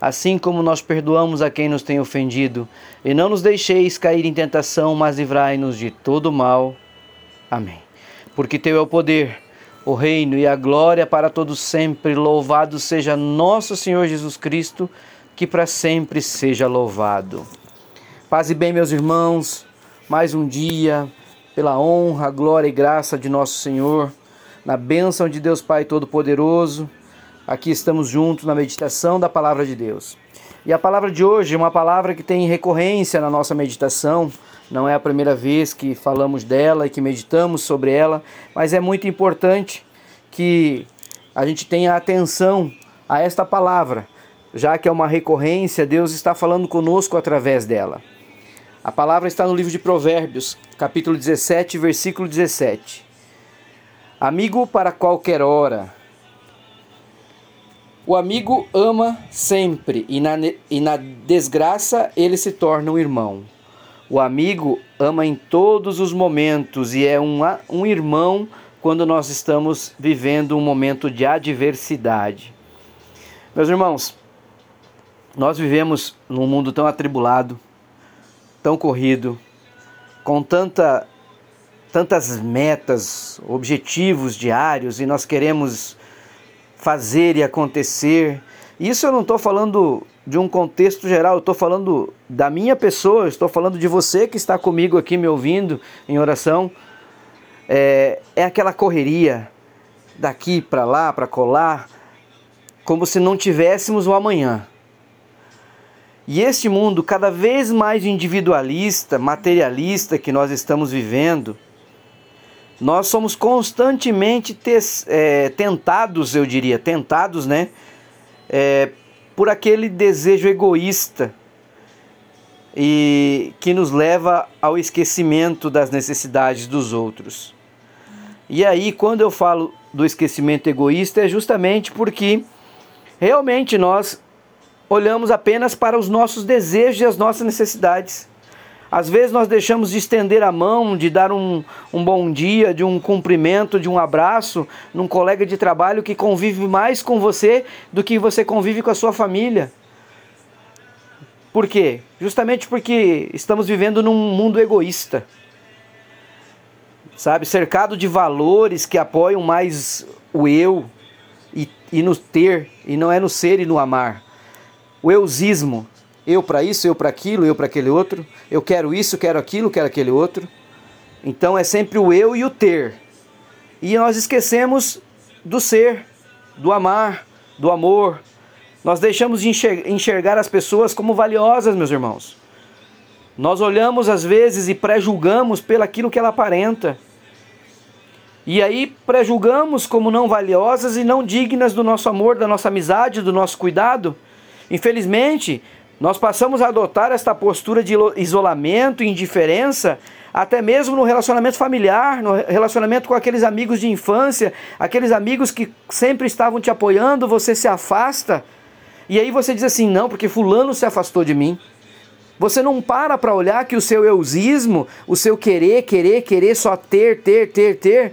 assim como nós perdoamos a quem nos tem ofendido, e não nos deixeis cair em tentação, mas livrai-nos de todo mal. Amém. Porque teu é o poder, o reino e a glória para todos sempre. Louvado seja nosso Senhor Jesus Cristo, que para sempre seja louvado. Paz e bem, meus irmãos, mais um dia, pela honra, glória e graça de nosso Senhor, na bênção de Deus Pai Todo-Poderoso Aqui estamos juntos na meditação da palavra de Deus. E a palavra de hoje é uma palavra que tem recorrência na nossa meditação. Não é a primeira vez que falamos dela e que meditamos sobre ela, mas é muito importante que a gente tenha atenção a esta palavra, já que é uma recorrência, Deus está falando conosco através dela. A palavra está no livro de Provérbios, capítulo 17, versículo 17. Amigo para qualquer hora, o amigo ama sempre e na, e na desgraça ele se torna um irmão. O amigo ama em todos os momentos e é um, um irmão quando nós estamos vivendo um momento de adversidade. Meus irmãos, nós vivemos num mundo tão atribulado, tão corrido, com tanta, tantas metas, objetivos diários e nós queremos fazer e acontecer. Isso eu não estou falando de um contexto geral, eu estou falando da minha pessoa, estou falando de você que está comigo aqui me ouvindo em oração. É, é aquela correria daqui para lá, para colar, como se não tivéssemos o amanhã. E este mundo cada vez mais individualista, materialista que nós estamos vivendo, nós somos constantemente tes, é, tentados, eu diria, tentados, né? É, por aquele desejo egoísta e que nos leva ao esquecimento das necessidades dos outros. E aí, quando eu falo do esquecimento egoísta, é justamente porque realmente nós olhamos apenas para os nossos desejos e as nossas necessidades. Às vezes nós deixamos de estender a mão, de dar um, um bom dia, de um cumprimento, de um abraço num colega de trabalho que convive mais com você do que você convive com a sua família. Por quê? Justamente porque estamos vivendo num mundo egoísta. Sabe? Cercado de valores que apoiam mais o eu e, e no ter, e não é no ser e no amar. O eusismo, eu para isso, eu para aquilo, eu para aquele outro, eu quero isso, quero aquilo, quero aquele outro. Então é sempre o eu e o ter. E nós esquecemos do ser, do amar, do amor. Nós deixamos de enxergar as pessoas como valiosas, meus irmãos. Nós olhamos às vezes e pré-julgamos pelaquilo que ela aparenta. E aí pré-julgamos como não valiosas e não dignas do nosso amor, da nossa amizade, do nosso cuidado. Infelizmente, nós passamos a adotar esta postura de isolamento e indiferença, até mesmo no relacionamento familiar, no relacionamento com aqueles amigos de infância, aqueles amigos que sempre estavam te apoiando, você se afasta. E aí você diz assim: não, porque Fulano se afastou de mim. Você não para para olhar que o seu eusismo, o seu querer, querer, querer só ter, ter, ter, ter,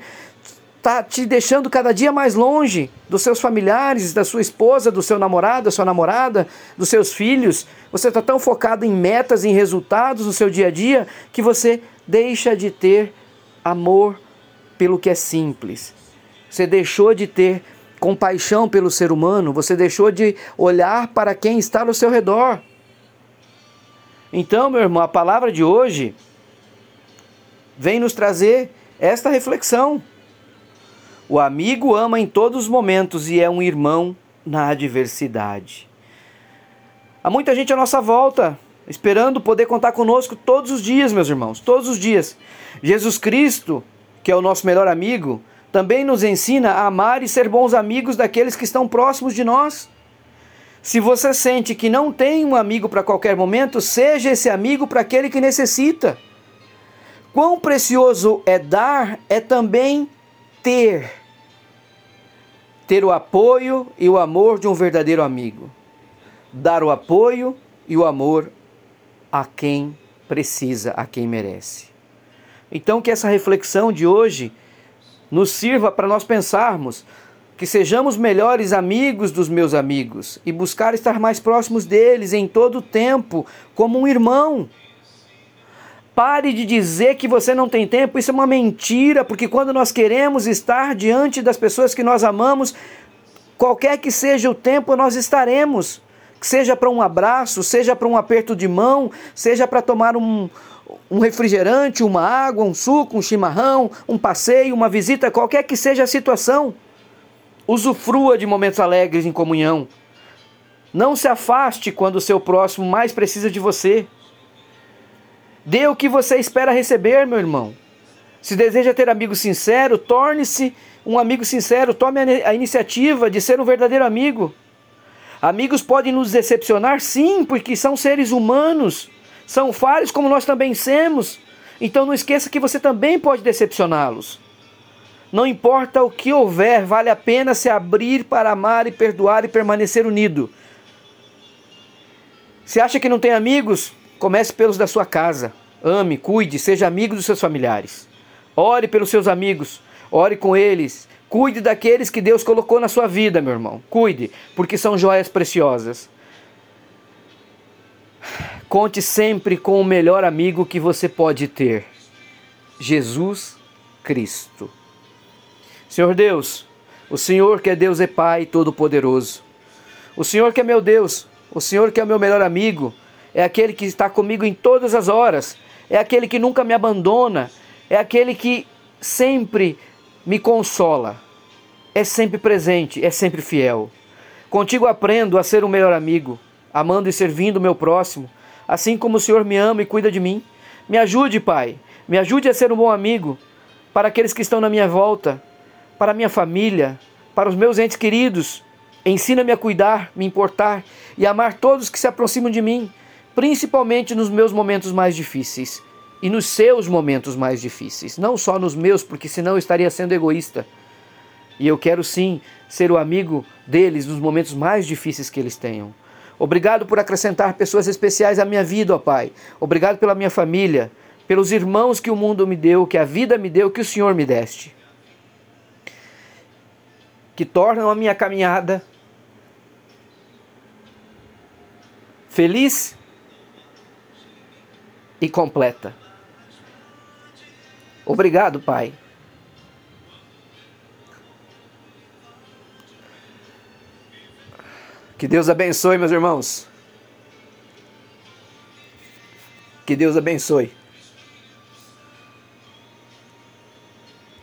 está te deixando cada dia mais longe dos seus familiares, da sua esposa, do seu namorado, da sua namorada, dos seus filhos. Você está tão focado em metas, em resultados no seu dia a dia, que você deixa de ter amor pelo que é simples. Você deixou de ter compaixão pelo ser humano, você deixou de olhar para quem está ao seu redor. Então, meu irmão, a palavra de hoje vem nos trazer esta reflexão. O amigo ama em todos os momentos e é um irmão na adversidade. Há muita gente à nossa volta, esperando poder contar conosco todos os dias, meus irmãos, todos os dias. Jesus Cristo, que é o nosso melhor amigo, também nos ensina a amar e ser bons amigos daqueles que estão próximos de nós. Se você sente que não tem um amigo para qualquer momento, seja esse amigo para aquele que necessita. Quão precioso é dar, é também ter. Ter o apoio e o amor de um verdadeiro amigo. Dar o apoio e o amor a quem precisa, a quem merece. Então, que essa reflexão de hoje nos sirva para nós pensarmos que sejamos melhores amigos dos meus amigos e buscar estar mais próximos deles em todo o tempo, como um irmão. Pare de dizer que você não tem tempo, isso é uma mentira, porque quando nós queremos estar diante das pessoas que nós amamos, qualquer que seja o tempo, nós estaremos. Seja para um abraço, seja para um aperto de mão, seja para tomar um, um refrigerante, uma água, um suco, um chimarrão, um passeio, uma visita, qualquer que seja a situação. Usufrua de momentos alegres em comunhão. Não se afaste quando o seu próximo mais precisa de você. Dê o que você espera receber, meu irmão. Se deseja ter amigo sincero, torne-se um amigo sincero, tome a iniciativa de ser um verdadeiro amigo. Amigos podem nos decepcionar, sim, porque são seres humanos, são falhos como nós também somos. Então não esqueça que você também pode decepcioná-los. Não importa o que houver, vale a pena se abrir para amar e perdoar e permanecer unido. Se acha que não tem amigos? Comece pelos da sua casa. Ame, cuide, seja amigo dos seus familiares. Ore pelos seus amigos, ore com eles. Cuide daqueles que Deus colocou na sua vida, meu irmão. Cuide, porque são joias preciosas. Conte sempre com o melhor amigo que você pode ter: Jesus Cristo. Senhor Deus, o Senhor que é Deus é Pai Todo-Poderoso, o Senhor que é meu Deus, o Senhor que é meu melhor amigo, é aquele que está comigo em todas as horas, é aquele que nunca me abandona, é aquele que sempre me consola, é sempre presente, é sempre fiel. Contigo aprendo a ser o melhor amigo, amando e servindo o meu próximo, assim como o Senhor me ama e cuida de mim. Me ajude, Pai, me ajude a ser um bom amigo para aqueles que estão na minha volta, para a minha família, para os meus entes queridos. Ensina-me a cuidar, me importar e amar todos que se aproximam de mim, principalmente nos meus momentos mais difíceis e nos seus momentos mais difíceis, não só nos meus, porque senão eu estaria sendo egoísta. E eu quero sim ser o amigo deles nos momentos mais difíceis que eles tenham. Obrigado por acrescentar pessoas especiais à minha vida, ó Pai. Obrigado pela minha família, pelos irmãos que o mundo me deu, que a vida me deu, que o Senhor me deste que tornam a minha caminhada feliz e completa. Obrigado, Pai. Que Deus abençoe, meus irmãos. Que Deus abençoe.